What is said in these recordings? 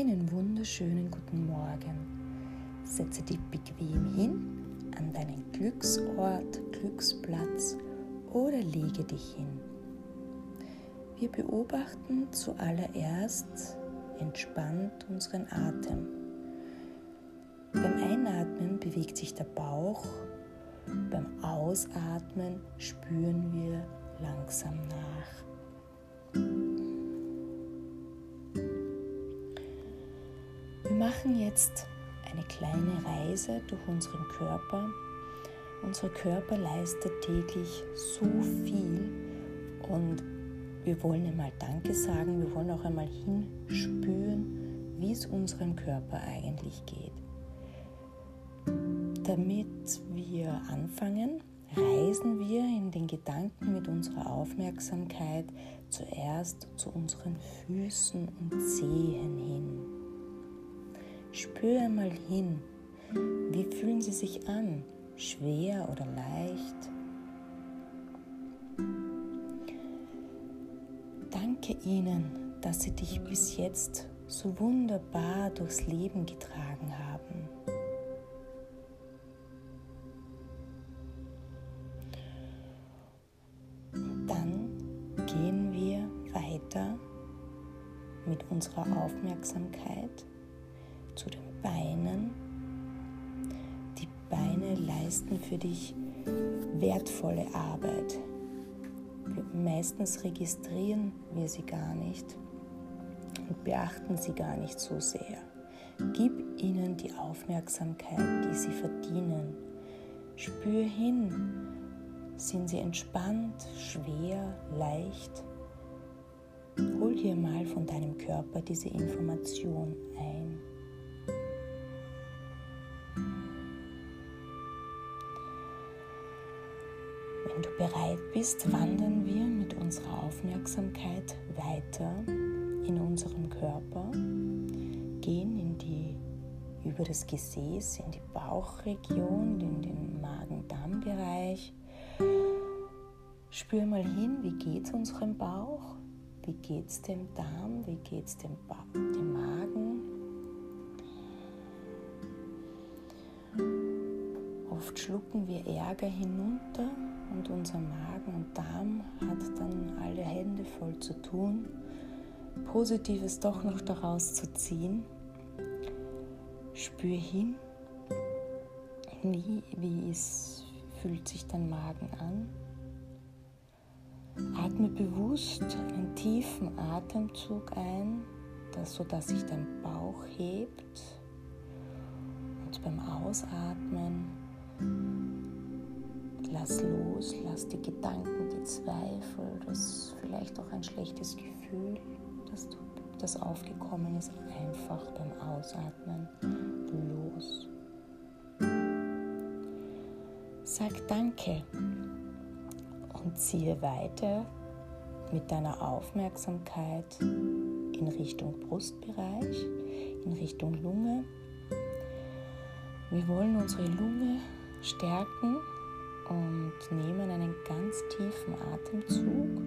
Einen wunderschönen guten Morgen. Setze dich bequem hin an deinen Glücksort, Glücksplatz oder lege dich hin. Wir beobachten zuallererst entspannt unseren Atem. Beim Einatmen bewegt sich der Bauch, beim Ausatmen spüren wir langsam nach. Machen jetzt eine kleine Reise durch unseren Körper. Unser Körper leistet täglich so viel und wir wollen einmal Danke sagen, wir wollen auch einmal hinspüren, wie es unserem Körper eigentlich geht. Damit wir anfangen, reisen wir in den Gedanken mit unserer Aufmerksamkeit zuerst zu unseren Füßen und Zehen hin. Spür einmal hin, wie fühlen sie sich an, schwer oder leicht. Danke ihnen, dass sie dich bis jetzt so wunderbar durchs Leben getragen haben. Dann gehen wir weiter mit unserer Aufmerksamkeit zu den Beinen. Die Beine leisten für dich wertvolle Arbeit. Meistens registrieren wir sie gar nicht und beachten sie gar nicht so sehr. Gib ihnen die Aufmerksamkeit, die sie verdienen. Spür hin, sind sie entspannt, schwer, leicht? Hol dir mal von deinem Körper diese Information ein. Bereit bist, wandern wir mit unserer Aufmerksamkeit weiter in unserem Körper, gehen in die über das Gesäß in die Bauchregion, in den Magen-Darm-Bereich. Spür mal hin, wie geht es unserem Bauch, wie geht es dem Darm, wie geht es dem, dem Magen. Schlucken wir Ärger hinunter und unser Magen und Darm hat dann alle Hände voll zu tun, Positives doch noch daraus zu ziehen. Spür hin, wie, wie es fühlt sich dein Magen an. Atme bewusst einen tiefen Atemzug ein, das, sodass sich dein Bauch hebt. Und beim Ausatmen lass los, lass die Gedanken, die Zweifel, das vielleicht auch ein schlechtes Gefühl, das, das aufgekommen ist, einfach beim Ausatmen los. Sag Danke und ziehe weiter mit deiner Aufmerksamkeit in Richtung Brustbereich, in Richtung Lunge. Wir wollen unsere Lunge stärken und nehmen einen ganz tiefen Atemzug,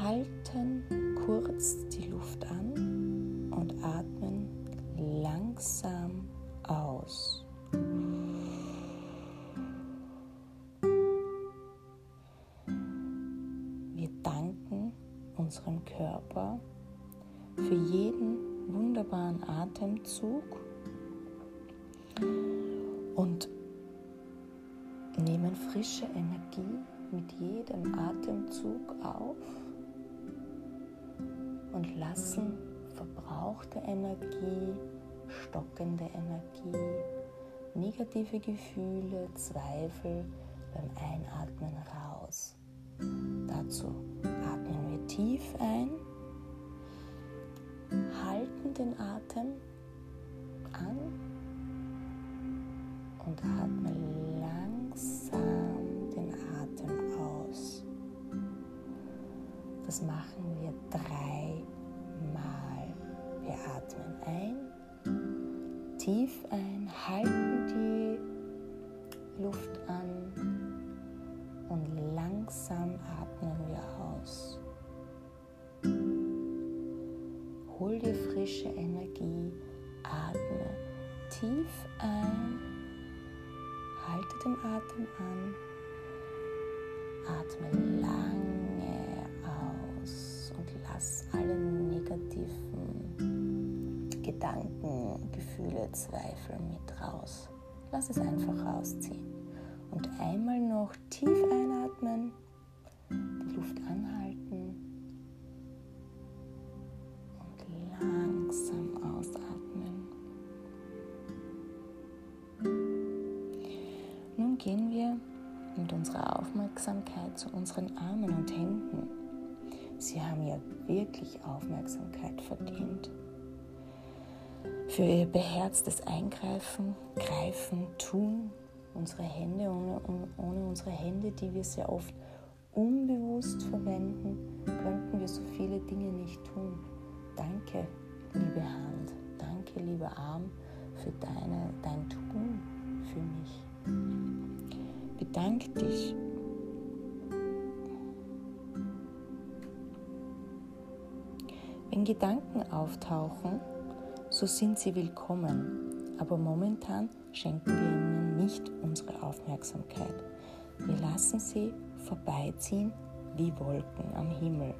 halten kurz die Luft an und atmen langsam aus. Wir danken unserem Körper für jeden wunderbaren Atemzug frische Energie mit jedem Atemzug auf und lassen verbrauchte Energie, stockende Energie, negative Gefühle, Zweifel beim Einatmen raus. Dazu atmen wir tief ein, halten den Atem an und atmen Das machen wir dreimal. Wir atmen ein, tief ein, halten die Luft an und langsam atmen wir aus. Hol dir frische Energie. Atme tief ein, halte den Atem an, atme und lass alle negativen Gedanken, Gefühle, Zweifel mit raus. Lass es einfach rausziehen. Und einmal noch tief einatmen, die Luft anhalten und langsam ausatmen. Nun gehen wir mit unserer Aufmerksamkeit zu unseren Armen und Händen. Sie haben ja wirklich Aufmerksamkeit verdient. Für ihr beherztes Eingreifen, Greifen, Tun, unsere Hände, ohne, ohne unsere Hände, die wir sehr oft unbewusst verwenden, könnten wir so viele Dinge nicht tun. Danke, liebe Hand, danke, lieber Arm, für deine, dein Tun für mich. Bedank dich. Gedanken auftauchen, so sind sie willkommen, aber momentan schenken wir ihnen nicht unsere Aufmerksamkeit. Wir lassen sie vorbeiziehen wie Wolken am Himmel,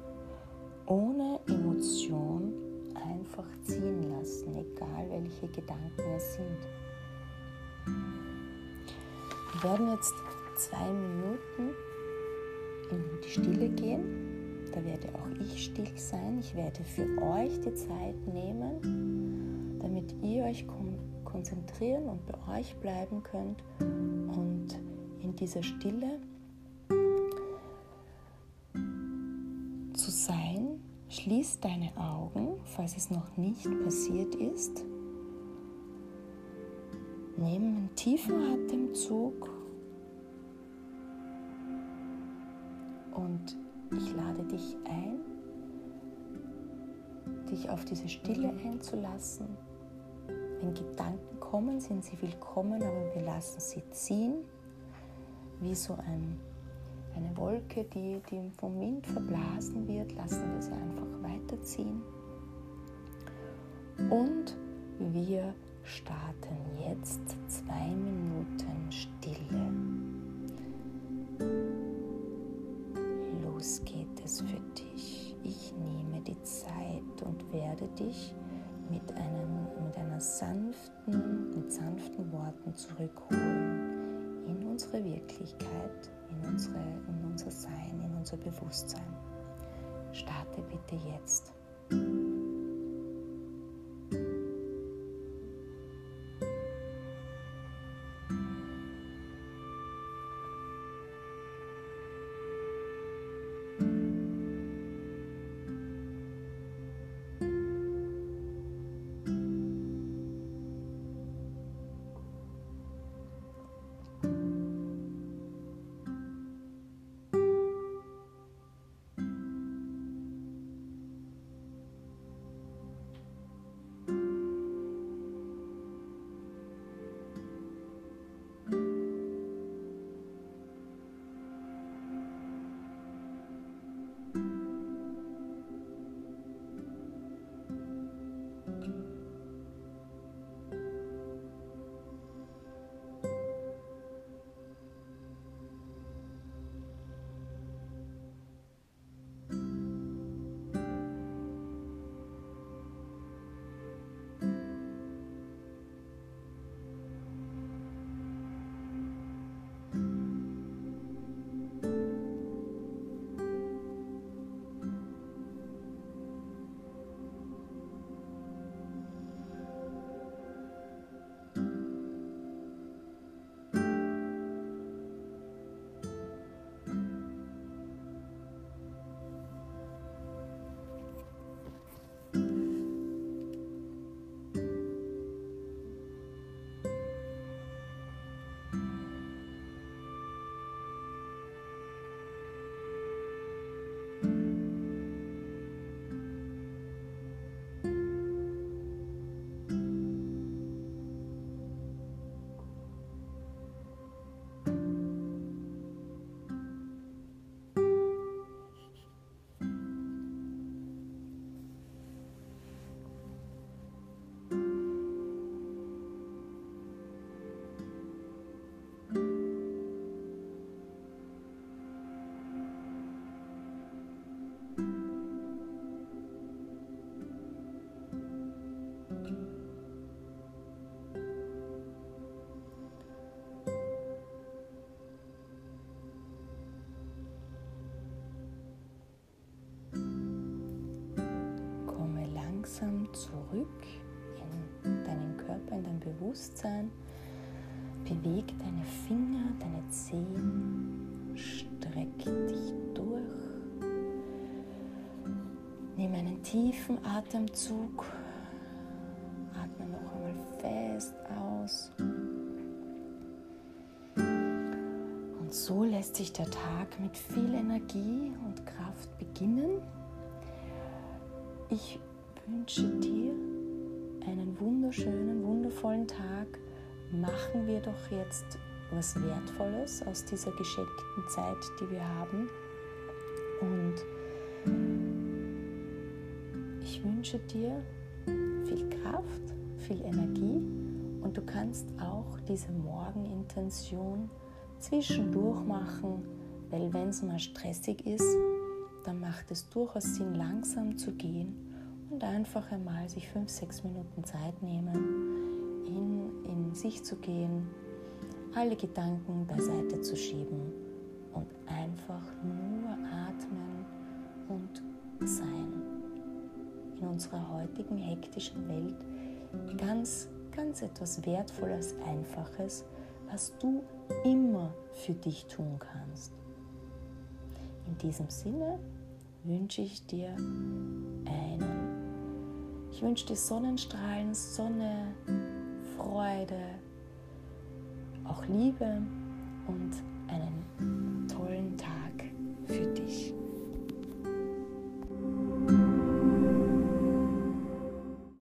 ohne Emotion einfach ziehen lassen, egal welche Gedanken es sind. Wir werden jetzt zwei Minuten in die Stille gehen. Da werde auch ich still sein. Ich werde für euch die Zeit nehmen, damit ihr euch konzentrieren und bei euch bleiben könnt und in dieser Stille zu sein. Schließ deine Augen, falls es noch nicht passiert ist. Nimm einen tiefen Atemzug ich lade dich ein, dich auf diese Stille einzulassen wenn Gedanken kommen, sind sie willkommen, aber wir lassen sie ziehen, wie so ein, eine Wolke, die, die vom Wind verblasen wird, lassen wir sie einfach weiterziehen. Und wir starten jetzt zwei Minuten Stille. Werde dich mit, einem, mit einer sanften, mit sanften Worten zurückholen in unsere Wirklichkeit, in, unsere, in unser Sein, in unser Bewusstsein. Starte bitte jetzt. Langsam zurück in deinen Körper, in dein Bewusstsein. Beweg deine Finger, deine Zehen, streck dich durch. Nimm einen tiefen Atemzug, atme noch einmal fest aus. Und so lässt sich der Tag mit viel Energie und Kraft beginnen. Ich wünsche dir einen wunderschönen, wundervollen Tag. Machen wir doch jetzt was Wertvolles aus dieser geschenkten Zeit, die wir haben. Und ich wünsche dir viel Kraft, viel Energie und du kannst auch diese Morgenintention zwischendurch machen, weil wenn es mal stressig ist, dann macht es durchaus Sinn, langsam zu gehen und einfach einmal sich fünf, sechs Minuten Zeit nehmen, in, in sich zu gehen, alle Gedanken beiseite zu schieben und einfach nur atmen und sein. In unserer heutigen hektischen Welt ganz, ganz etwas Wertvolles, Einfaches, was du immer für dich tun kannst. In diesem Sinne wünsche ich dir einen, ich wünsche dir Sonnenstrahlen, Sonne, Freude, auch Liebe und einen tollen Tag für dich.